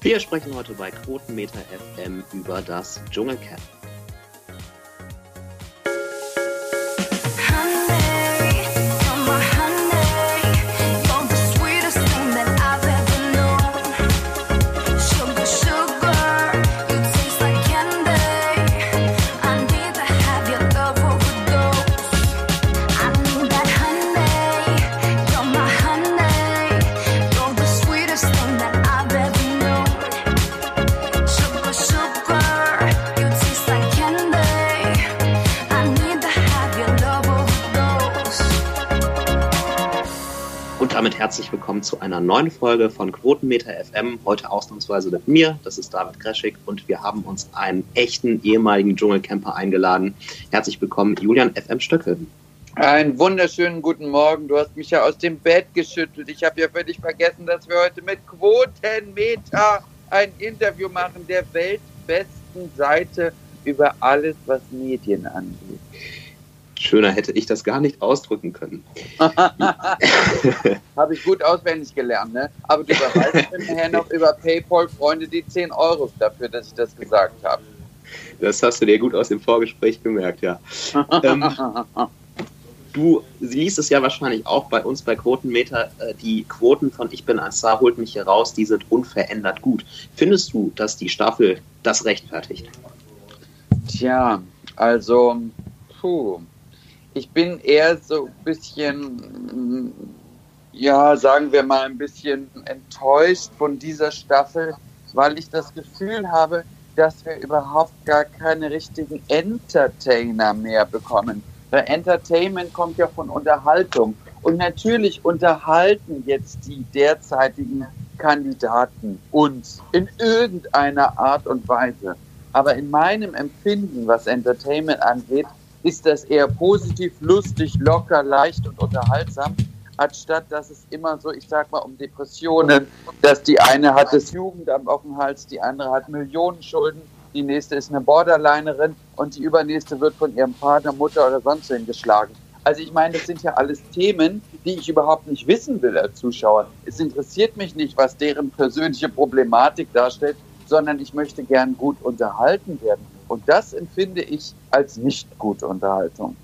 Wir sprechen heute bei Quotenmeter FM über das Dschungelcamp. Zu einer neuen Folge von Quotenmeter FM. Heute ausnahmsweise mit mir, das ist David Greschig, und wir haben uns einen echten ehemaligen Dschungelcamper eingeladen. Herzlich willkommen, Julian FM Stöckel. Einen wunderschönen guten Morgen. Du hast mich ja aus dem Bett geschüttelt. Ich habe ja völlig vergessen, dass wir heute mit Quotenmeter ein Interview machen, der weltbesten Seite über alles, was Medien angeht. Schöner hätte ich das gar nicht ausdrücken können. Habe ich gut auswendig gelernt, ne? Aber du überweist mir nachher noch über PayPal Freunde die 10 Euro dafür, dass ich das gesagt habe. Das hast du dir gut aus dem Vorgespräch gemerkt, ja. ähm, du siehst es ja wahrscheinlich auch bei uns bei Quotenmeter. Äh, die Quoten von Ich bin ein Star holt mich hier raus, die sind unverändert gut. Findest du, dass die Staffel das rechtfertigt? Tja, also, puh ich bin eher so ein bisschen, ja, sagen wir mal, ein bisschen enttäuscht von dieser Staffel, weil ich das Gefühl habe, dass wir überhaupt gar keine richtigen Entertainer mehr bekommen. Weil Entertainment kommt ja von Unterhaltung. Und natürlich unterhalten jetzt die derzeitigen Kandidaten uns in irgendeiner Art und Weise. Aber in meinem Empfinden, was Entertainment angeht, ist das eher positiv, lustig, locker, leicht und unterhaltsam, anstatt dass es immer so, ich sag mal, um Depressionen, dass die eine hat das Jugendamt auf dem Hals, die andere hat Millionen Schulden, die nächste ist eine Borderlinerin und die übernächste wird von ihrem Vater, Mutter oder sonst wen geschlagen. Also ich meine, das sind ja alles Themen, die ich überhaupt nicht wissen will als Zuschauer. Es interessiert mich nicht, was deren persönliche Problematik darstellt, sondern ich möchte gern gut unterhalten werden. Und das empfinde ich als nicht gute Unterhaltung.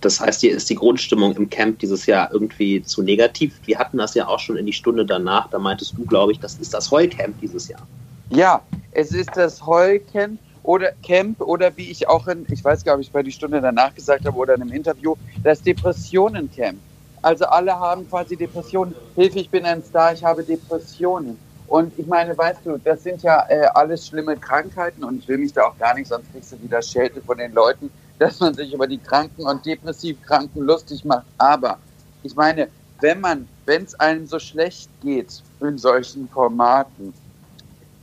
Das heißt, hier ist die Grundstimmung im Camp dieses Jahr irgendwie zu negativ. Wir hatten das ja auch schon in die Stunde danach. Da meintest du, glaube ich, das ist das Heucamp dieses Jahr. Ja, es ist das Heucamp oder Camp oder wie ich auch in, ich weiß gar nicht, ob ich bei die Stunde danach gesagt habe oder in einem Interview, das Depressionencamp. Also alle haben quasi Depressionen. Hilfe, ich bin ein Star, ich habe Depressionen. Und ich meine, weißt du, das sind ja äh, alles schlimme Krankheiten und ich will mich da auch gar nicht, sonst kriegst du wieder Schelte von den Leuten, dass man sich über die Kranken und Depressivkranken lustig macht. Aber ich meine, wenn man, wenn es einem so schlecht geht in solchen Formaten,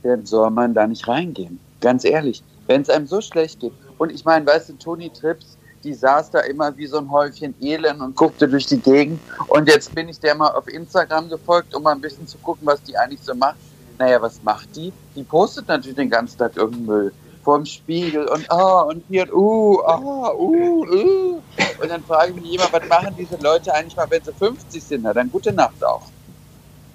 dann soll man da nicht reingehen. Ganz ehrlich, wenn es einem so schlecht geht. Und ich meine, weißt du, Toni Trips, die saß da immer wie so ein Häufchen Elend und guckte durch die Gegend. Und jetzt bin ich der mal auf Instagram gefolgt, um mal ein bisschen zu gucken, was die eigentlich so macht. Naja, was macht die? Die postet natürlich den ganzen Tag irgendeinen Müll vorm Spiegel und ah und hier und uh, ah, uh, uh. Und dann frage ich mich immer, was machen diese Leute eigentlich mal, wenn sie 50 sind? Na, dann gute Nacht auch.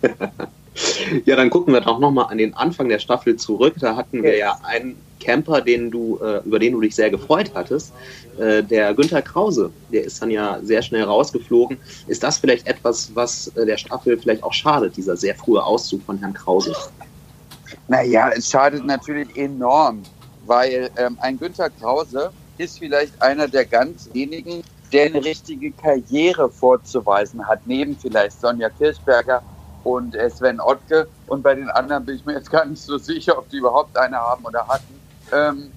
ja, dann gucken wir doch nochmal an den Anfang der Staffel zurück. Da hatten wir ja einen Camper, den du, äh, über den du dich sehr gefreut hattest, äh, der Günther Krause, der ist dann ja sehr schnell rausgeflogen. Ist das vielleicht etwas, was äh, der Staffel vielleicht auch schadet, dieser sehr frühe Auszug von Herrn Krause? Naja, es schadet natürlich enorm, weil ähm, ein Günther Krause ist vielleicht einer der ganz wenigen, der eine richtige Karriere vorzuweisen hat, neben vielleicht Sonja Kirchberger und äh, Sven Ottke. Und bei den anderen bin ich mir jetzt gar nicht so sicher, ob die überhaupt eine haben oder hatten. Ähm,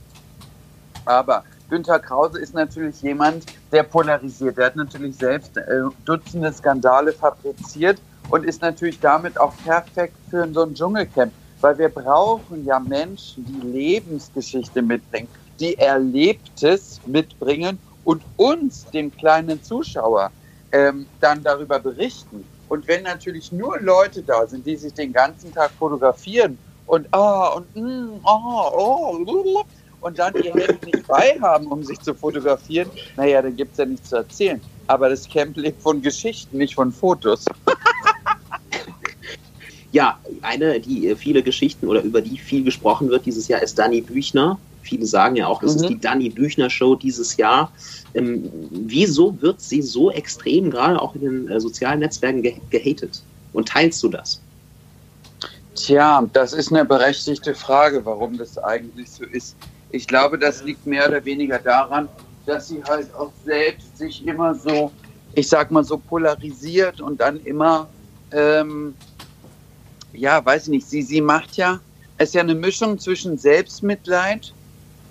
aber Günter Krause ist natürlich jemand, der polarisiert. Der hat natürlich selbst äh, Dutzende Skandale fabriziert und ist natürlich damit auch perfekt für so ein Dschungelcamp. Weil wir brauchen ja Menschen, die Lebensgeschichte mitbringen, die Erlebtes mitbringen und uns, dem kleinen Zuschauer, ähm, dann darüber berichten. Und wenn natürlich nur Leute da sind, die sich den ganzen Tag fotografieren und ah und mm, ah, oh, und dann ihr Handy nicht bei haben, um sich zu fotografieren, naja, dann gibt es ja nichts zu erzählen. Aber das Camp lebt von Geschichten, nicht von Fotos. ja, eine, die viele Geschichten oder über die viel gesprochen wird dieses Jahr, ist Dani Büchner. Viele sagen ja auch, das mhm. ist die Dani Büchner Show dieses Jahr. Ähm, wieso wird sie so extrem, gerade auch in den äh, sozialen Netzwerken, ge gehatet? Und teilst du das? Tja, das ist eine berechtigte Frage, warum das eigentlich so ist. Ich glaube, das liegt mehr oder weniger daran, dass sie halt auch selbst sich immer so, ich sag mal so polarisiert und dann immer, ähm, ja, weiß ich nicht, sie, sie macht ja, es ist ja eine Mischung zwischen Selbstmitleid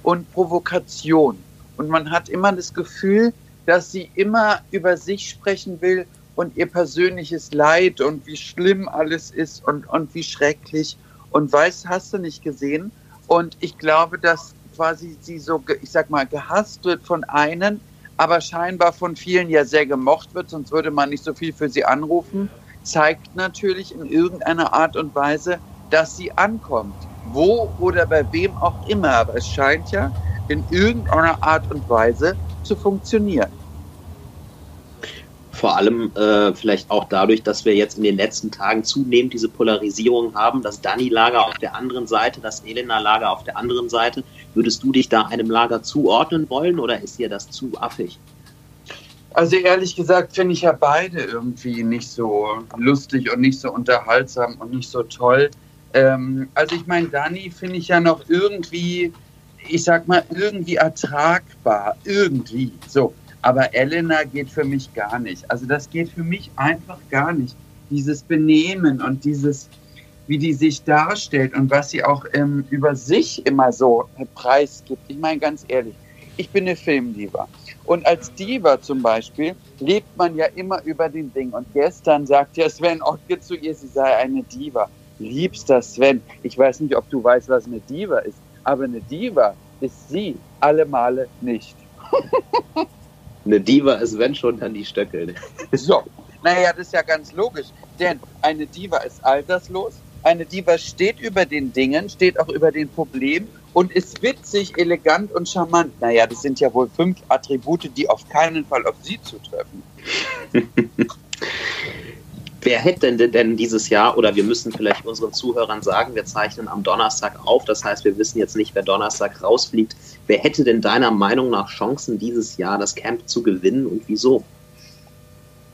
und Provokation. Und man hat immer das Gefühl, dass sie immer über sich sprechen will und ihr persönliches Leid und wie schlimm alles ist und, und wie schrecklich. Und weiß, hast du nicht gesehen. Und ich glaube, dass quasi sie so, ich sag mal, gehasst wird von einen, aber scheinbar von vielen ja sehr gemocht wird, sonst würde man nicht so viel für sie anrufen, zeigt natürlich in irgendeiner Art und Weise, dass sie ankommt. Wo oder bei wem auch immer, aber es scheint ja in irgendeiner Art und Weise zu funktionieren. Vor allem äh, vielleicht auch dadurch, dass wir jetzt in den letzten Tagen zunehmend diese Polarisierung haben, das Dani-Lager auf der anderen Seite, das Elena-Lager auf der anderen Seite. Würdest du dich da einem Lager zuordnen wollen oder ist dir das zu affig? Also ehrlich gesagt finde ich ja beide irgendwie nicht so lustig und nicht so unterhaltsam und nicht so toll. Ähm, also ich meine, Dani finde ich ja noch irgendwie, ich sag mal, irgendwie ertragbar. Irgendwie. So. Aber Elena geht für mich gar nicht. Also das geht für mich einfach gar nicht. Dieses Benehmen und dieses, wie die sich darstellt und was sie auch ähm, über sich immer so preisgibt. Ich meine ganz ehrlich, ich bin eine Filmdiva. Und als Diva zum Beispiel lebt man ja immer über den Ding. Und gestern sagt ja Sven Ottke zu ihr, sie sei eine Diva. Liebster Sven, ich weiß nicht, ob du weißt, was eine Diva ist, aber eine Diva ist sie alle Male nicht. Eine Diva ist, wenn schon, dann die Stöckel. So, naja, das ist ja ganz logisch, denn eine Diva ist alterslos, eine Diva steht über den Dingen, steht auch über den Problemen und ist witzig, elegant und charmant. Naja, das sind ja wohl fünf Attribute, die auf keinen Fall auf sie zutreffen. Wer hätte denn, denn dieses Jahr, oder wir müssen vielleicht unseren Zuhörern sagen, wir zeichnen am Donnerstag auf, das heißt, wir wissen jetzt nicht, wer Donnerstag rausfliegt. Wer hätte denn deiner Meinung nach Chancen, dieses Jahr das Camp zu gewinnen und wieso?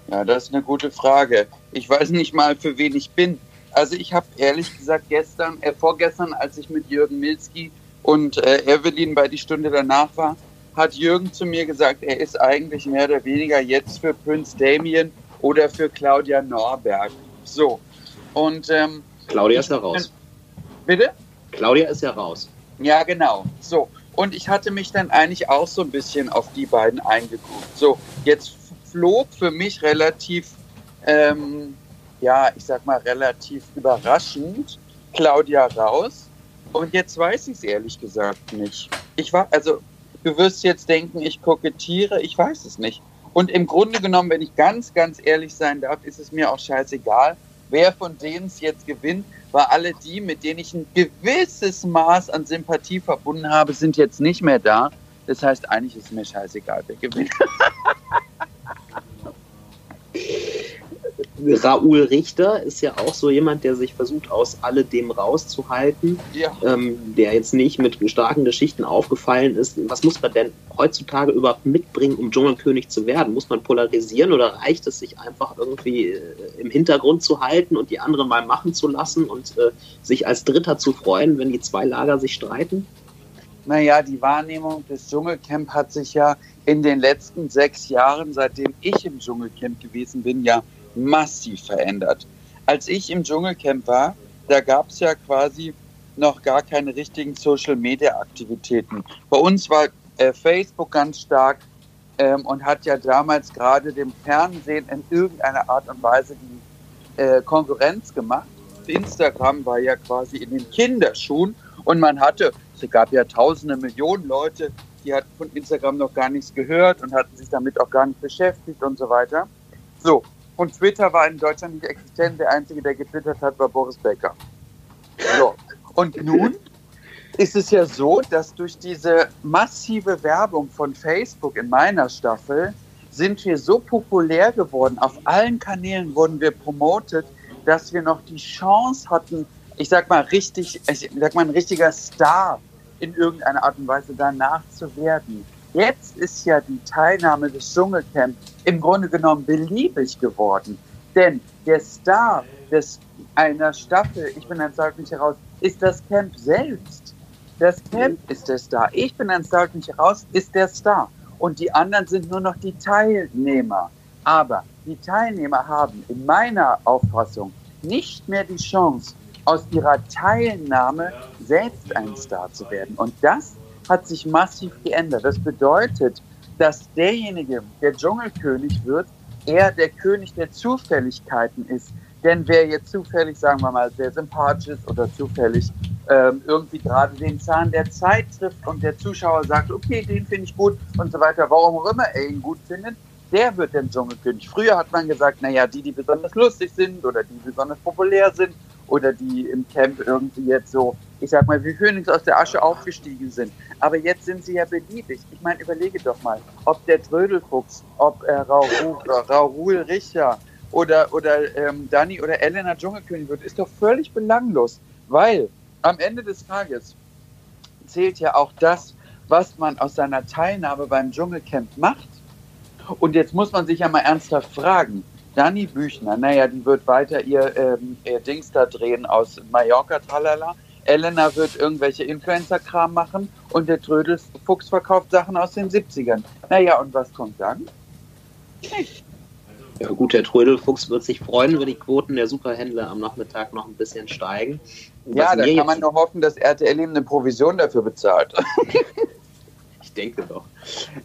Ja, das ist eine gute Frage. Ich weiß nicht mal, für wen ich bin. Also ich habe ehrlich gesagt gestern, äh, vorgestern, als ich mit Jürgen Milski und äh, Evelyn bei die Stunde danach war, hat Jürgen zu mir gesagt, er ist eigentlich mehr oder weniger jetzt für Prince Damien oder für Claudia Norberg. So. Und ähm, Claudia ist ja raus. Bitte? Claudia ist ja raus. Ja, genau. So. Und ich hatte mich dann eigentlich auch so ein bisschen auf die beiden eingeguckt. So, jetzt flog für mich relativ, ähm, ja, ich sag mal relativ überraschend Claudia raus. Und jetzt weiß ich es ehrlich gesagt nicht. Ich war, also, du wirst jetzt denken, ich kokettiere, ich weiß es nicht. Und im Grunde genommen, wenn ich ganz, ganz ehrlich sein darf, ist es mir auch scheißegal, wer von denen es jetzt gewinnt, weil alle die, mit denen ich ein gewisses Maß an Sympathie verbunden habe, sind jetzt nicht mehr da. Das heißt, eigentlich ist es mir scheißegal, wer gewinnt. Raoul Richter ist ja auch so jemand, der sich versucht, aus alledem rauszuhalten, ja. ähm, der jetzt nicht mit starken Geschichten aufgefallen ist. Was muss man denn heutzutage überhaupt mitbringen, um Dschungelkönig zu werden? Muss man polarisieren oder reicht es, sich einfach irgendwie äh, im Hintergrund zu halten und die anderen mal machen zu lassen und äh, sich als Dritter zu freuen, wenn die zwei Lager sich streiten? Naja, die Wahrnehmung des Dschungelcamp hat sich ja in den letzten sechs Jahren, seitdem ich im Dschungelcamp gewesen bin, ja massiv verändert. Als ich im Dschungelcamp war, da gab es ja quasi noch gar keine richtigen Social-Media-Aktivitäten. Bei uns war äh, Facebook ganz stark ähm, und hat ja damals gerade dem Fernsehen in irgendeiner Art und Weise die äh, Konkurrenz gemacht. Instagram war ja quasi in den Kinderschuhen und man hatte, es gab ja tausende Millionen Leute, die hatten von Instagram noch gar nichts gehört und hatten sich damit auch gar nicht beschäftigt und so weiter. So, und Twitter war in Deutschland nicht existent. Der Einzige, der getwittert hat, war Boris Becker. So. Und nun ist es ja so, dass durch diese massive Werbung von Facebook in meiner Staffel sind wir so populär geworden. Auf allen Kanälen wurden wir promotet, dass wir noch die Chance hatten, ich sag mal richtig, ich sag mal ein richtiger Star in irgendeiner Art und Weise danach zu werden. Jetzt ist ja die Teilnahme des Dschungelcamp im Grunde genommen beliebig geworden. Denn der Star des, einer Staffel, ich bin ein Star nicht heraus, ist das Camp selbst. Das Camp ist der Star. Ich bin ein Star nicht heraus, ist der Star. Und die anderen sind nur noch die Teilnehmer. Aber die Teilnehmer haben in meiner Auffassung nicht mehr die Chance, aus ihrer Teilnahme selbst ein Star zu werden. Und das hat sich massiv geändert. Das bedeutet, dass derjenige, der Dschungelkönig wird, eher der König der Zufälligkeiten ist. Denn wer jetzt zufällig, sagen wir mal, sehr sympathisch ist oder zufällig ähm, irgendwie gerade den Zahn der Zeit trifft und der Zuschauer sagt, okay, den finde ich gut und so weiter, warum auch immer er ihn gut findet, der wird der Dschungelkönig. Früher hat man gesagt, naja, die, die besonders lustig sind oder die besonders populär sind oder die im Camp irgendwie jetzt so, ich sag mal, wie Phönix aus der Asche aufgestiegen sind. Aber jetzt sind sie ja beliebig. Ich meine, überlege doch mal, ob der Trödelfuchs, ob äh, Raoul, Raoul Richter oder, oder ähm, Dani oder Elena Dschungelkönig wird, ist doch völlig belanglos, weil am Ende des Tages zählt ja auch das, was man aus seiner Teilnahme beim Dschungelcamp macht. Und jetzt muss man sich ja mal ernsthaft fragen, Dani Büchner, naja, die wird weiter ihr, ähm, ihr Dings da drehen aus Mallorca, tralala. Elena wird irgendwelche Influencer-Kram machen und der Trödelfuchs verkauft Sachen aus den 70ern. Naja, und was kommt dann? Nicht. Ja gut, der Trödelfuchs wird sich freuen, wenn die Quoten der Superhändler am Nachmittag noch ein bisschen steigen. Ja, da kann man nur hoffen, dass RTL ihm eine Provision dafür bezahlt. ich denke doch.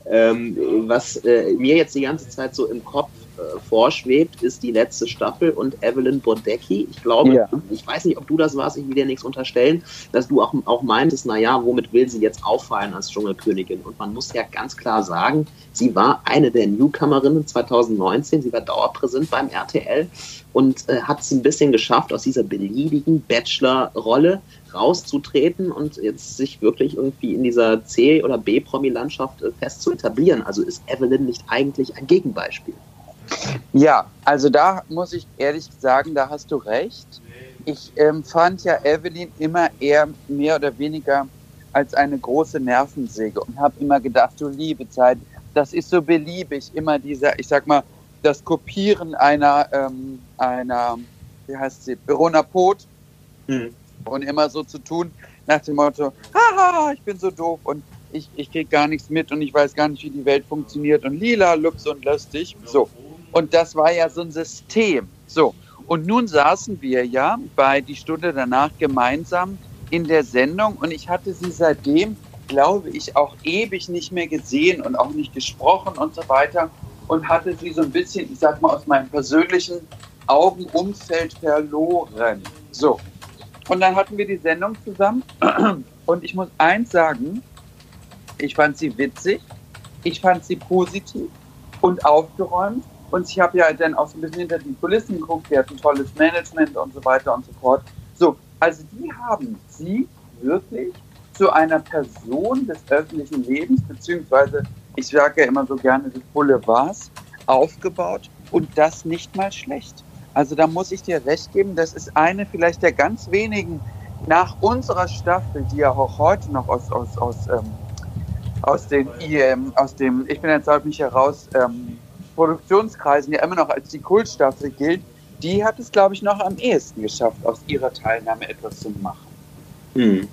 Ähm, was äh, mir jetzt die ganze Zeit so im Kopf äh, vorschwebt, ist die letzte Staffel und Evelyn Bodecki. Ich glaube, ja. ich weiß nicht, ob du das warst, ich will dir nichts unterstellen, dass du auch, auch meintest, naja, womit will sie jetzt auffallen als Dschungelkönigin? Und man muss ja ganz klar sagen, sie war eine der Newcomerinnen 2019, sie war dauerpräsent beim RTL und äh, hat es ein bisschen geschafft, aus dieser beliebigen Bachelor-Rolle rauszutreten und jetzt sich wirklich irgendwie in dieser C- oder B-Promi-Landschaft äh, fest zu etablieren. Also ist Evelyn nicht eigentlich ein Gegenbeispiel? Ja, also da muss ich ehrlich sagen, da hast du recht. Ich ähm, fand ja Evelyn immer eher mehr oder weniger als eine große Nervensäge und habe immer gedacht, du liebe Zeit, das ist so beliebig, immer dieser, ich sag mal, das Kopieren einer, ähm, einer, wie heißt sie, Verona Pot mhm. Und immer so zu tun nach dem Motto, haha, ich bin so doof und ich, ich krieg gar nichts mit und ich weiß gar nicht, wie die Welt funktioniert und lila, lux und lustig. So. Und das war ja so ein System. So. Und nun saßen wir ja bei die Stunde danach gemeinsam in der Sendung und ich hatte sie seitdem, glaube ich, auch ewig nicht mehr gesehen und auch nicht gesprochen und so weiter und hatte sie so ein bisschen, ich sag mal, aus meinem persönlichen Augenumfeld verloren. So. Und dann hatten wir die Sendung zusammen und ich muss eins sagen, ich fand sie witzig, ich fand sie positiv und aufgeräumt und ich habe ja dann auch so ein bisschen hinter die Kulissen geguckt, die hat ein tolles Management und so weiter und so fort. So, also die haben sie wirklich zu einer Person des öffentlichen Lebens, beziehungsweise ich sage ja immer so gerne des Boulevards, aufgebaut und das nicht mal schlecht. Also da muss ich dir recht geben, das ist eine vielleicht der ganz wenigen nach unserer Staffel, die ja auch heute noch aus, aus, aus, ähm, aus, den IM, aus dem, ich bin jetzt halt nicht heraus, ähm, Produktionskreisen ja immer noch als die Kultstaffel gilt, die hat es, glaube ich, noch am ehesten geschafft, aus ihrer Teilnahme etwas zu machen. Hm.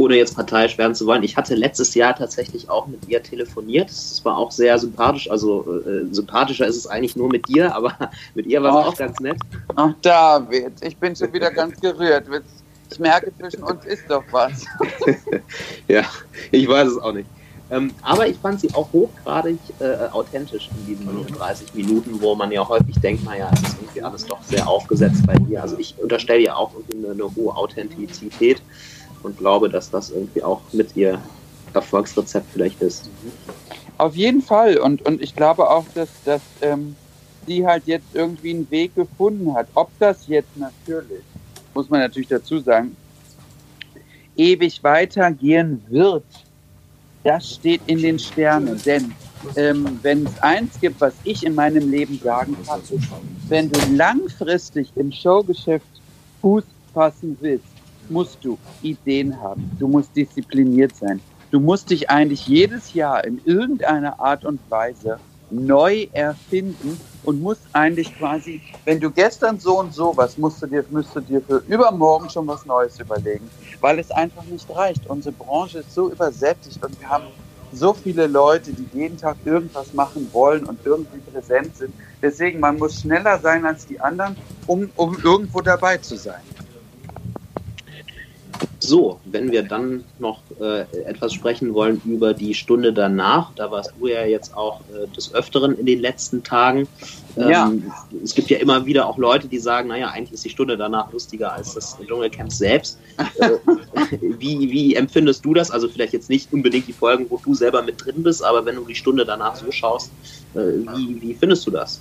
Ohne jetzt parteiisch werden zu wollen, ich hatte letztes Jahr tatsächlich auch mit ihr telefoniert. Es war auch sehr sympathisch. Also äh, sympathischer ist es eigentlich nur mit dir, aber mit ihr war es auch ganz nett. Ach, David, ich bin schon wieder ganz gerührt. Ich merke, zwischen uns ist doch was. ja, ich weiß es auch nicht. Ähm, aber ich fand sie auch hochgradig äh, authentisch in diesen 30 Minuten, wo man ja häufig denkt, naja, es ist irgendwie alles doch sehr aufgesetzt bei ihr. Also ich unterstelle ihr auch eine, eine hohe Authentizität und glaube, dass das irgendwie auch mit ihr Erfolgsrezept vielleicht ist. Auf jeden Fall. Und, und ich glaube auch, dass, dass ähm, sie halt jetzt irgendwie einen Weg gefunden hat. Ob das jetzt natürlich, muss man natürlich dazu sagen, ewig weitergehen wird, das steht in den Sternen, denn ähm, wenn es eins gibt, was ich in meinem Leben sagen kann, ist, wenn du langfristig im Showgeschäft Fuß fassen willst, musst du Ideen haben. Du musst diszipliniert sein. Du musst dich eigentlich jedes Jahr in irgendeiner Art und Weise neu erfinden und musst eigentlich quasi, wenn du gestern so und so was, musst du dir, müsst du dir für übermorgen schon was Neues überlegen, weil es einfach nicht reicht. Unsere Branche ist so übersättigt und wir haben so viele Leute, die jeden Tag irgendwas machen wollen und irgendwie präsent sind. Deswegen, man muss schneller sein als die anderen, um, um irgendwo dabei zu sein. So, wenn wir dann noch äh, etwas sprechen wollen über die Stunde danach, da warst du ja jetzt auch äh, des Öfteren in den letzten Tagen. Ähm, ja. Es gibt ja immer wieder auch Leute, die sagen, naja, eigentlich ist die Stunde danach lustiger als das Dschungelcamp selbst. Äh, wie, wie empfindest du das? Also vielleicht jetzt nicht unbedingt die Folgen, wo du selber mit drin bist, aber wenn du die Stunde danach so schaust, äh, wie, wie findest du das?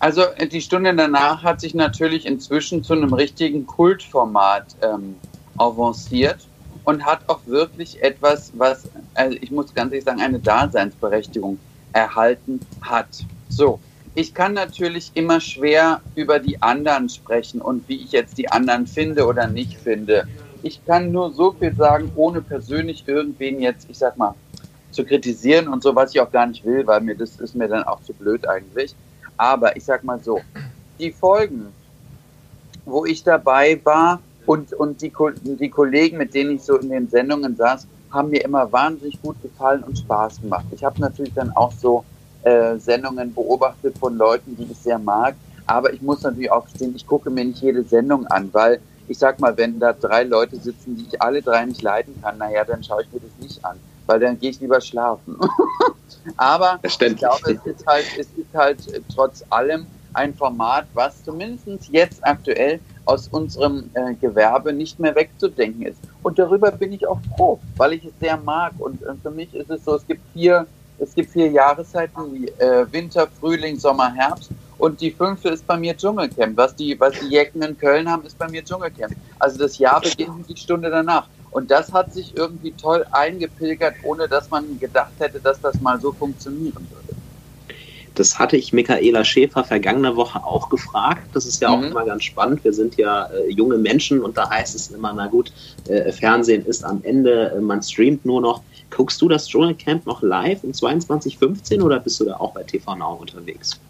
Also äh, die Stunde danach hat sich natürlich inzwischen zu einem richtigen Kultformat ähm, avanciert und hat auch wirklich etwas, was, also ich muss ganz ehrlich sagen, eine Daseinsberechtigung erhalten hat. So, ich kann natürlich immer schwer über die anderen sprechen und wie ich jetzt die anderen finde oder nicht finde. Ich kann nur so viel sagen, ohne persönlich irgendwen jetzt, ich sag mal, zu kritisieren und so, was ich auch gar nicht will, weil mir das ist mir dann auch zu blöd eigentlich. Aber ich sag mal so, die Folgen, wo ich dabei war, und, und die, die Kollegen, mit denen ich so in den Sendungen saß, haben mir immer wahnsinnig gut gefallen und Spaß gemacht. Ich habe natürlich dann auch so äh, Sendungen beobachtet von Leuten, die ich sehr mag. Aber ich muss natürlich auch gestehen, ich gucke mir nicht jede Sendung an, weil ich sag mal, wenn da drei Leute sitzen, die ich alle drei nicht leiden kann, naja, dann schaue ich mir das nicht an, weil dann gehe ich lieber schlafen. Aber ich glaube, es ist halt, es ist halt trotz allem ein Format, was zumindest jetzt aktuell aus unserem äh, Gewerbe nicht mehr wegzudenken ist. Und darüber bin ich auch froh, weil ich es sehr mag. Und äh, für mich ist es so, es gibt vier, es gibt vier Jahreszeiten, wie äh, Winter, Frühling, Sommer, Herbst. Und die fünfte ist bei mir Dschungelcamp. Was die, was die Jecken in Köln haben, ist bei mir Dschungelcamp. Also das Jahr beginnt die Stunde danach. Und das hat sich irgendwie toll eingepilgert, ohne dass man gedacht hätte, dass das mal so funktionieren würde. Das hatte ich Michaela Schäfer vergangene Woche auch gefragt. Das ist ja auch mhm. immer ganz spannend. Wir sind ja äh, junge Menschen und da heißt es immer, na gut, äh, Fernsehen ist am Ende, äh, man streamt nur noch. Guckst du das Dschungelcamp noch live in 2215 oder bist du da auch bei TV Now unterwegs?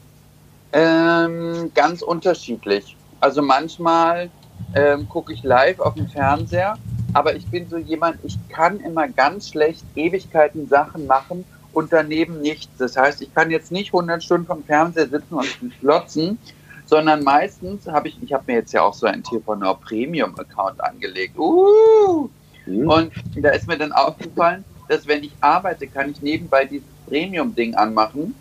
Ähm, ganz unterschiedlich. Also manchmal ähm, gucke ich live auf dem Fernseher, aber ich bin so jemand, ich kann immer ganz schlecht Ewigkeiten Sachen machen und daneben nichts. Das heißt, ich kann jetzt nicht 100 Stunden vom Fernseher sitzen und glotzen, sondern meistens habe ich, ich habe mir jetzt ja auch so einen TV Now Premium Account angelegt. Uh! Mhm. Und da ist mir dann aufgefallen, dass wenn ich arbeite, kann ich nebenbei dieses Premium-Ding anmachen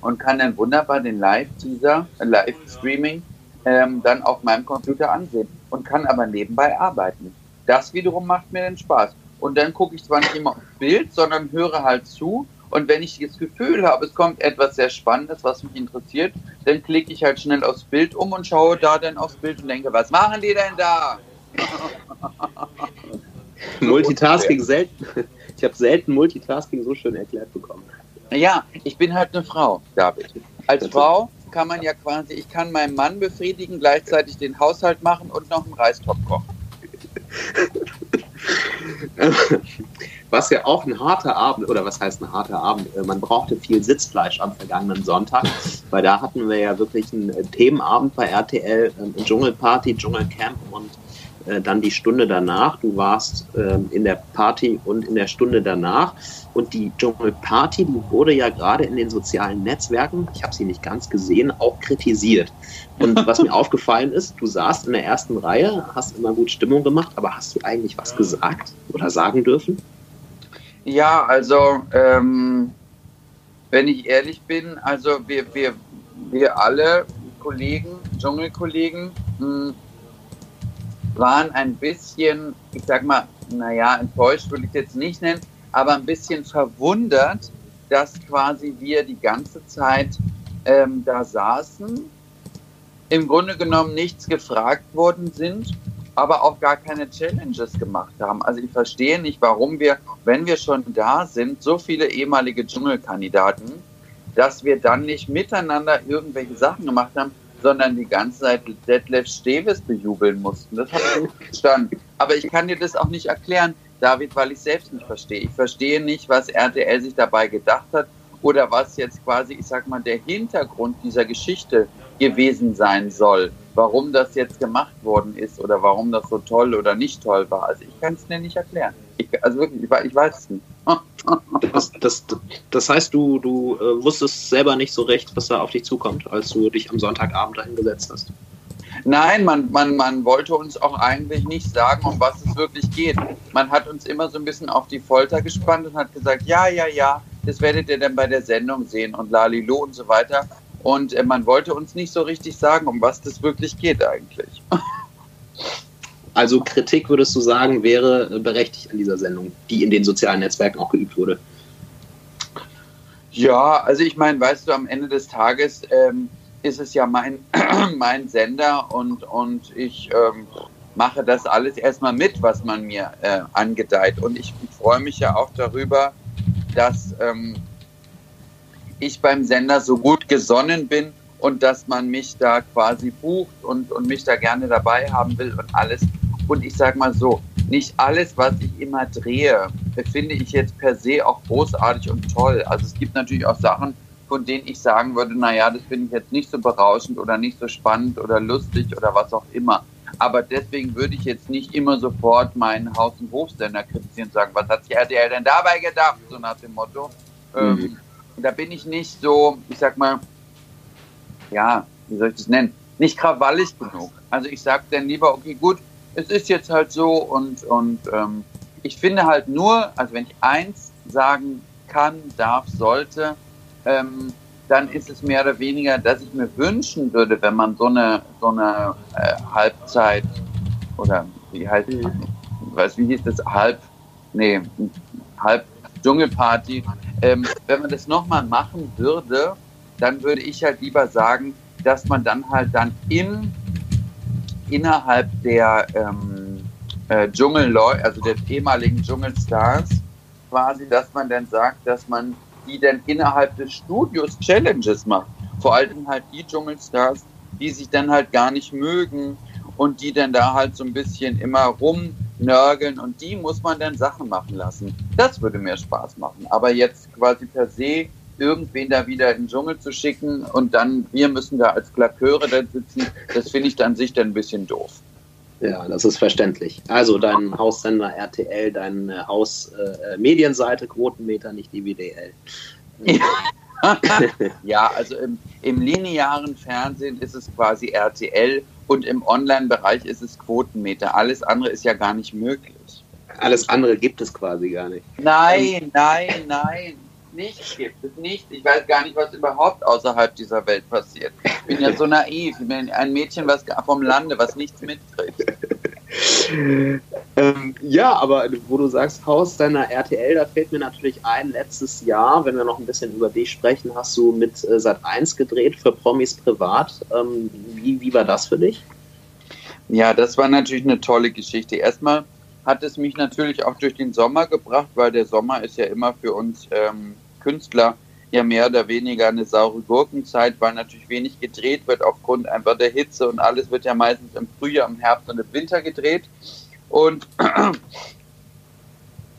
und kann dann wunderbar den Live-Teaser, äh, Live-Streaming ähm, dann auf meinem Computer ansehen und kann aber nebenbei arbeiten. Das wiederum macht mir den Spaß und dann gucke ich zwar nicht immer aufs Bild, sondern höre halt zu. Und wenn ich das Gefühl habe, es kommt etwas sehr Spannendes, was mich interessiert, dann klicke ich halt schnell aufs Bild um und schaue da dann aufs Bild und denke, was machen die denn da? Multitasking selten. Ich habe selten Multitasking so schön erklärt bekommen. Ja, ich bin halt eine Frau, David. Als Frau kann man ja quasi, ich kann meinen Mann befriedigen, gleichzeitig den Haushalt machen und noch einen Reistopf kochen. Was ja auch ein harter Abend, oder was heißt ein harter Abend? Äh, man brauchte viel Sitzfleisch am vergangenen Sonntag, weil da hatten wir ja wirklich einen Themenabend bei RTL, ähm, Dschungelparty, Dschungelcamp und äh, dann die Stunde danach. Du warst ähm, in der Party und in der Stunde danach. Und die Dschungelparty, die wurde ja gerade in den sozialen Netzwerken, ich habe sie nicht ganz gesehen, auch kritisiert. Und was mir aufgefallen ist, du saßt in der ersten Reihe, hast immer gut Stimmung gemacht, aber hast du eigentlich was gesagt oder sagen dürfen? Ja, also ähm, wenn ich ehrlich bin, also wir, wir, wir alle Kollegen, Dschungelkollegen, hm, waren ein bisschen, ich sag mal, naja, enttäuscht würde ich jetzt nicht nennen, aber ein bisschen verwundert, dass quasi wir die ganze Zeit ähm, da saßen, im Grunde genommen nichts gefragt worden sind aber auch gar keine Challenges gemacht haben. Also ich verstehe nicht, warum wir, wenn wir schon da sind, so viele ehemalige Dschungelkandidaten, dass wir dann nicht miteinander irgendwelche Sachen gemacht haben, sondern die ganze Zeit Detlef Steves bejubeln mussten. Das habe ich nicht verstanden. Aber ich kann dir das auch nicht erklären, David, weil ich selbst nicht verstehe. Ich verstehe nicht, was RTL sich dabei gedacht hat oder was jetzt quasi, ich sag mal, der Hintergrund dieser Geschichte gewesen sein soll. Warum das jetzt gemacht worden ist oder warum das so toll oder nicht toll war. Also ich kann es dir nicht erklären. Also wirklich, ich, ich weiß es nicht. das, das, das, heißt, du, du äh, wusstest selber nicht so recht, was da auf dich zukommt, als du dich am Sonntagabend dahingesetzt hast. Nein, man, man, man wollte uns auch eigentlich nicht sagen, um was es wirklich geht. Man hat uns immer so ein bisschen auf die Folter gespannt und hat gesagt, ja, ja, ja, das werdet ihr dann bei der Sendung sehen und Lalilo und so weiter. Und äh, man wollte uns nicht so richtig sagen, um was das wirklich geht eigentlich. Also Kritik würdest du sagen, wäre äh, berechtigt an dieser Sendung, die in den sozialen Netzwerken auch geübt wurde. Ja, also ich meine, weißt du, am Ende des Tages ähm, ist es ja mein, mein Sender und, und ich ähm, mache das alles erstmal mit, was man mir äh, angedeiht. Und ich, freue mich ja auch darüber, dass ähm, ich beim Sender so gut gesonnen bin und dass man mich da quasi bucht und, und mich da gerne dabei haben will und alles. Und ich sage mal so, nicht alles, was ich immer drehe, finde ich jetzt per se auch großartig und toll. Also es gibt natürlich auch Sachen, von denen ich sagen würde, naja, das finde ich jetzt nicht so berauschend oder nicht so spannend oder lustig oder was auch immer. Aber deswegen würde ich jetzt nicht immer sofort meinen Haus- und Hofsender kritisieren und sagen, was hat sich RTL denn dabei gedacht? So nach dem Motto. Ähm, mhm. Da bin ich nicht so, ich sag mal, ja, wie soll ich das nennen? Nicht krawallig genug. Also ich sage dann lieber, okay, gut, es ist jetzt halt so und, und ähm, ich finde halt nur, also wenn ich eins sagen kann, darf, sollte, ähm, dann ist es mehr oder weniger, dass ich mir wünschen würde, wenn man so eine, so eine äh, Halbzeit oder wie heißt mhm. weiß wie hieß das, halb, nee, halb Dschungelparty, ähm, wenn man das nochmal machen würde, dann würde ich halt lieber sagen, dass man dann halt dann in, innerhalb der ähm, äh, Dschungel, also der ehemaligen Dschungelstars, quasi, dass man dann sagt, dass man die dann innerhalb des Studios Challenges macht. Vor allem halt die Dschungelstars, die sich dann halt gar nicht mögen und die dann da halt so ein bisschen immer rumnörgeln und die muss man dann Sachen machen lassen. Das würde mir Spaß machen. Aber jetzt quasi per se irgendwen da wieder in den Dschungel zu schicken und dann wir müssen da als Klaköre da sitzen, das finde ich dann sich dann ein bisschen doof. Ja, das ist verständlich. Also dein Haussender RTL, deine Hausmedienseite, äh, Quotenmeter, nicht die WDL. ja, also im, im, linearen Fernsehen ist es quasi RTL und im Online-Bereich ist es Quotenmeter. Alles andere ist ja gar nicht möglich. Alles andere gibt es quasi gar nicht. Nein, nein, nein nichts gibt es nichts. Ich weiß gar nicht, was überhaupt außerhalb dieser Welt passiert. Ich bin ja so naiv. Ich bin ein Mädchen was vom Lande, was nichts mitkriegt. ähm, ja, aber wo du sagst, Haus deiner RTL, da fällt mir natürlich ein, letztes Jahr, wenn wir noch ein bisschen über dich sprechen, hast du mit äh, Sat 1 gedreht für Promis Privat. Ähm, wie, wie war das für dich? Ja, das war natürlich eine tolle Geschichte. Erstmal hat es mich natürlich auch durch den Sommer gebracht, weil der Sommer ist ja immer für uns ähm, Künstler ja mehr oder weniger eine saure Gurkenzeit, weil natürlich wenig gedreht wird aufgrund einfach der Hitze und alles wird ja meistens im Frühjahr, im Herbst und im Winter gedreht. Und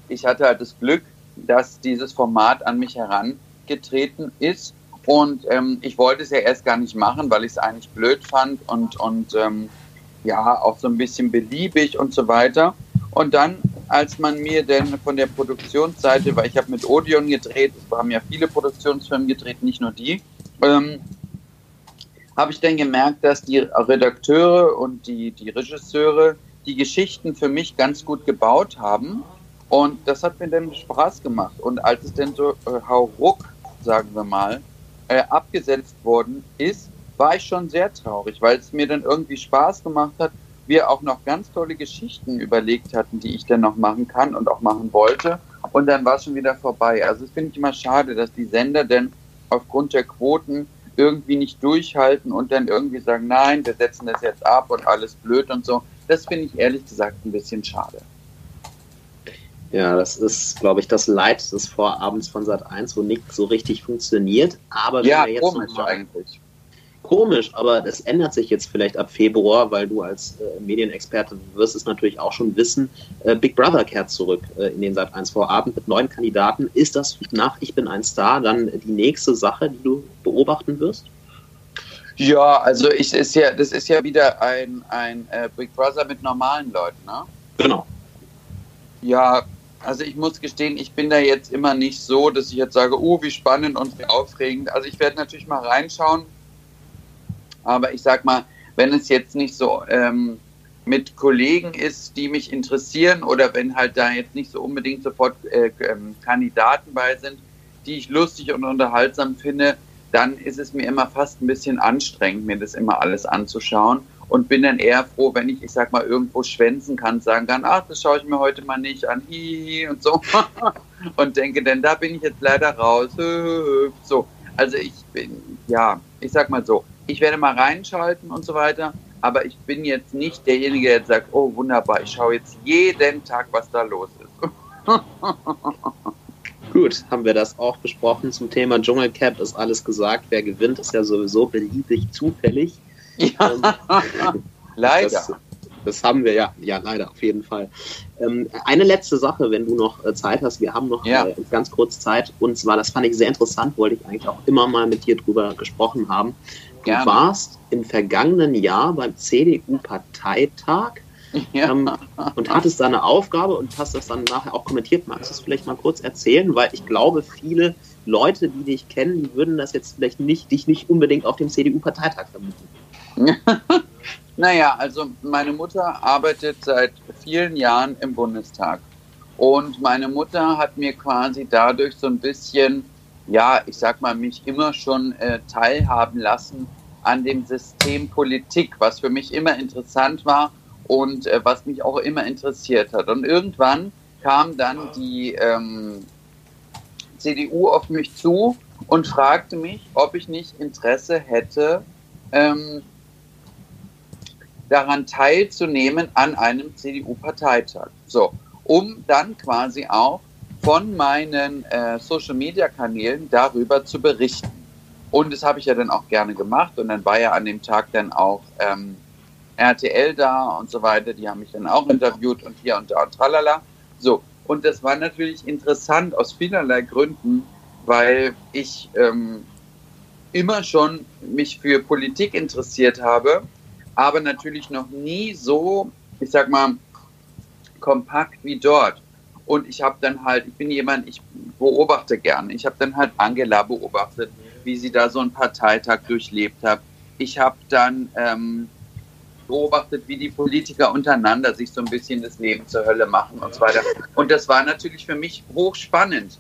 ich hatte halt das Glück, dass dieses Format an mich herangetreten ist. Und ähm, ich wollte es ja erst gar nicht machen, weil ich es eigentlich blöd fand und, und ähm, ja, auch so ein bisschen beliebig und so weiter. Und dann als man mir denn von der Produktionsseite, weil ich habe mit Odeon gedreht, es haben ja viele Produktionsfirmen gedreht, nicht nur die, ähm, habe ich dann gemerkt, dass die Redakteure und die, die Regisseure die Geschichten für mich ganz gut gebaut haben. Und das hat mir dann Spaß gemacht. Und als es dann so äh, hauruck, sagen wir mal, äh, abgesetzt worden ist, war ich schon sehr traurig, weil es mir dann irgendwie Spaß gemacht hat, wir auch noch ganz tolle Geschichten überlegt hatten, die ich dann noch machen kann und auch machen wollte. Und dann war es schon wieder vorbei. Also es finde ich immer schade, dass die Sender denn aufgrund der Quoten irgendwie nicht durchhalten und dann irgendwie sagen, nein, wir setzen das jetzt ab und alles blöd und so. Das finde ich ehrlich gesagt ein bisschen schade. Ja, das ist, glaube ich, das Leid des Vorabends von Sat 1, wo nichts so richtig funktioniert. Aber ja, jetzt komisch eigentlich. Komisch, aber das ändert sich jetzt vielleicht ab Februar, weil du als äh, Medienexperte wirst es natürlich auch schon wissen. Äh, Big Brother kehrt zurück äh, in den Sat 1 Vorabend mit neuen Kandidaten. Ist das nach Ich bin ein Star dann die nächste Sache, die du beobachten wirst? Ja, also ich ist ja, das ist ja wieder ein, ein äh, Big Brother mit normalen Leuten, ne? Genau. Ja, also ich muss gestehen, ich bin da jetzt immer nicht so, dass ich jetzt sage, oh, wie spannend und wie aufregend. Also ich werde natürlich mal reinschauen, aber ich sag mal, wenn es jetzt nicht so ähm, mit Kollegen ist, die mich interessieren oder wenn halt da jetzt nicht so unbedingt sofort äh, ähm, Kandidaten bei sind, die ich lustig und unterhaltsam finde, dann ist es mir immer fast ein bisschen anstrengend, mir das immer alles anzuschauen und bin dann eher froh, wenn ich, ich sag mal, irgendwo schwänzen kann, sagen kann, ach, das schaue ich mir heute mal nicht an, hihi und so. und denke, denn da bin ich jetzt leider raus. So, also ich bin, ja, ich sag mal so, ich werde mal reinschalten und so weiter, aber ich bin jetzt nicht derjenige, der jetzt sagt, oh wunderbar, ich schaue jetzt jeden Tag, was da los ist. Gut, haben wir das auch besprochen zum Thema Dschungelcamp, ist alles gesagt. Wer gewinnt, ist ja sowieso beliebig zufällig. Ja. Ähm, leider. Das, das, haben wir ja, ja, leider, auf jeden Fall. Ähm, eine letzte Sache, wenn du noch äh, Zeit hast. Wir haben noch ja. äh, ganz kurz Zeit. Und zwar, das fand ich sehr interessant, wollte ich eigentlich auch immer mal mit dir drüber gesprochen haben. Du Gerne. warst im vergangenen Jahr beim CDU-Parteitag ja. ähm, und hattest da eine Aufgabe und hast das dann nachher auch kommentiert. Magst du es vielleicht mal kurz erzählen? Weil ich glaube, viele Leute, die dich kennen, die würden das jetzt vielleicht nicht, dich nicht unbedingt auf dem CDU-Parteitag vermuten. naja, also meine Mutter arbeitet seit vielen Jahren im Bundestag. Und meine Mutter hat mir quasi dadurch so ein bisschen, ja, ich sag mal, mich immer schon äh, teilhaben lassen an dem System Politik, was für mich immer interessant war und äh, was mich auch immer interessiert hat. Und irgendwann kam dann die ähm, CDU auf mich zu und fragte mich, ob ich nicht Interesse hätte, ähm, daran teilzunehmen an einem CDU-Parteitag. So, um dann quasi auch von meinen äh, Social-Media-Kanälen darüber zu berichten. Und das habe ich ja dann auch gerne gemacht. Und dann war ja an dem Tag dann auch ähm, RTL da und so weiter. Die haben mich dann auch interviewt und hier und da und tralala. So, und das war natürlich interessant aus vielerlei Gründen, weil ich ähm, immer schon mich für Politik interessiert habe aber natürlich noch nie so, ich sag mal, kompakt wie dort. Und ich habe dann halt, ich bin jemand, ich beobachte gerne. Ich habe dann halt Angela beobachtet, wie sie da so einen Parteitag durchlebt hat. Ich habe dann ähm, beobachtet, wie die Politiker untereinander sich so ein bisschen das Leben zur Hölle machen und so weiter. Und das war natürlich für mich hochspannend.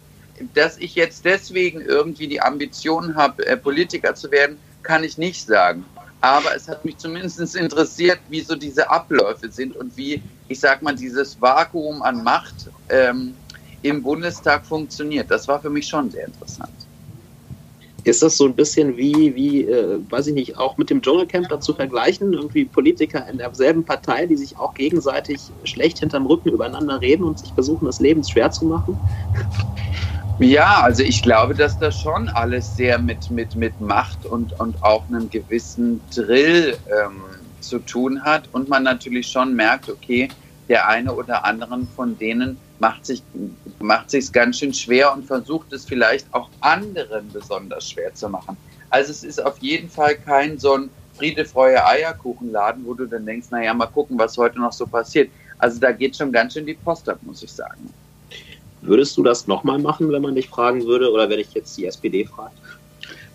Dass ich jetzt deswegen irgendwie die Ambition habe, äh, Politiker zu werden, kann ich nicht sagen aber es hat mich zumindest interessiert, wie so diese Abläufe sind und wie, ich sag mal, dieses Vakuum an Macht ähm, im Bundestag funktioniert. Das war für mich schon sehr interessant. Ist das so ein bisschen wie, wie äh, weiß ich nicht, auch mit dem Dschungelcamp dazu vergleichen? Irgendwie Politiker in derselben Partei, die sich auch gegenseitig schlecht hinterm Rücken übereinander reden und sich versuchen, das Leben schwer zu machen? Ja, also ich glaube, dass das schon alles sehr mit, mit, mit Macht und, und auch einem gewissen Drill ähm, zu tun hat und man natürlich schon merkt, okay, der eine oder anderen von denen macht sich macht sich ganz schön schwer und versucht es vielleicht auch anderen besonders schwer zu machen. Also es ist auf jeden Fall kein so ein Friede, Freude, Eierkuchenladen, wo du dann denkst, naja, mal gucken, was heute noch so passiert. Also da geht schon ganz schön die Post ab, muss ich sagen. Würdest du das nochmal machen, wenn man dich fragen würde oder wenn ich jetzt die SPD frage?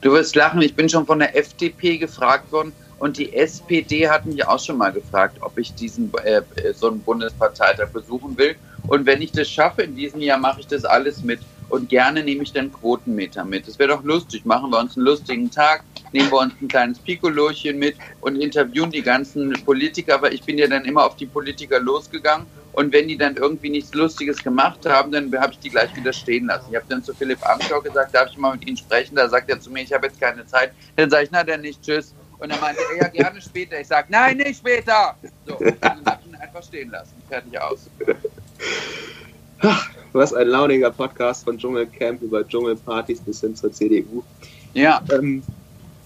Du wirst lachen, ich bin schon von der FDP gefragt worden und die SPD hat mich auch schon mal gefragt, ob ich diesen äh, so einen Bundesparteitag besuchen will. Und wenn ich das schaffe in diesem Jahr, mache ich das alles mit. Und gerne nehme ich dann Quotenmeter mit. Das wäre doch lustig. Machen wir uns einen lustigen Tag, nehmen wir uns ein kleines Pikolöchen mit und interviewen die ganzen Politiker. Aber ich bin ja dann immer auf die Politiker losgegangen und wenn die dann irgendwie nichts Lustiges gemacht haben, dann habe ich die gleich wieder stehen lassen. Ich habe dann zu Philipp Amthor gesagt, darf ich mal mit Ihnen sprechen? Da sagt er zu mir, ich habe jetzt keine Zeit. Dann sage ich, na dann nicht, tschüss. Und dann meinte er, ja, gerne später. Ich sage, nein, nicht später. So, dann habe ich stehen lassen. Fertig aus. Was ein launiger Podcast von Dschungelcamp über Dschungelpartys bis hin zur CDU. Ja. Ähm,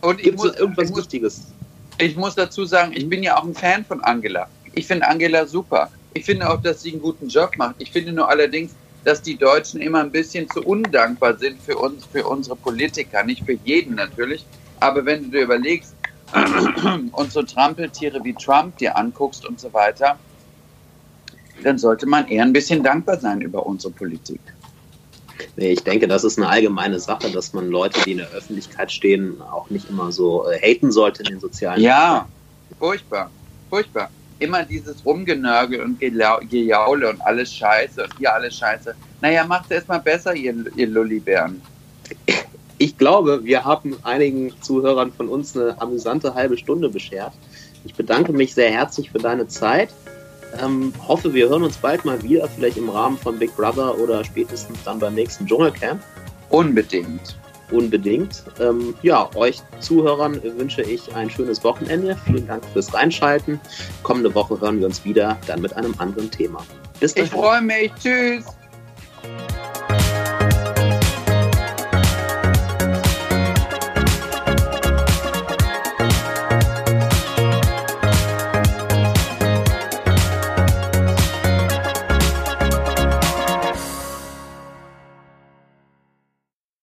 Und ich Gibt es muss, irgendwas ich, muss, Wichtiges? ich muss dazu sagen, ich bin ja auch ein Fan von Angela. Ich finde Angela super. Ich finde auch, dass sie einen guten Job macht. Ich finde nur allerdings, dass die Deutschen immer ein bisschen zu undankbar sind für uns, für unsere Politiker. Nicht für jeden natürlich. Aber wenn du dir überlegst und so Trampeltiere wie Trump dir anguckst und so weiter, dann sollte man eher ein bisschen dankbar sein über unsere Politik. Nee, ich denke, das ist eine allgemeine Sache, dass man Leute, die in der Öffentlichkeit stehen, auch nicht immer so äh, haten sollte in den sozialen Ja, furchtbar, furchtbar. Immer dieses Rumgenörgel und Gejaule und alles Scheiße und ihr alles Scheiße. Naja, macht's erstmal besser, ihr, ihr Lullibären. Ich glaube, wir haben einigen Zuhörern von uns eine amüsante halbe Stunde beschert. Ich bedanke mich sehr herzlich für deine Zeit. Ähm, hoffe, wir hören uns bald mal wieder, vielleicht im Rahmen von Big Brother oder spätestens dann beim nächsten Dschungelcamp. Unbedingt. Unbedingt. Ähm, ja, euch Zuhörern wünsche ich ein schönes Wochenende. Vielen Dank fürs Reinschalten. Kommende Woche hören wir uns wieder, dann mit einem anderen Thema. Bis Ich dahin. freue mich. Tschüss.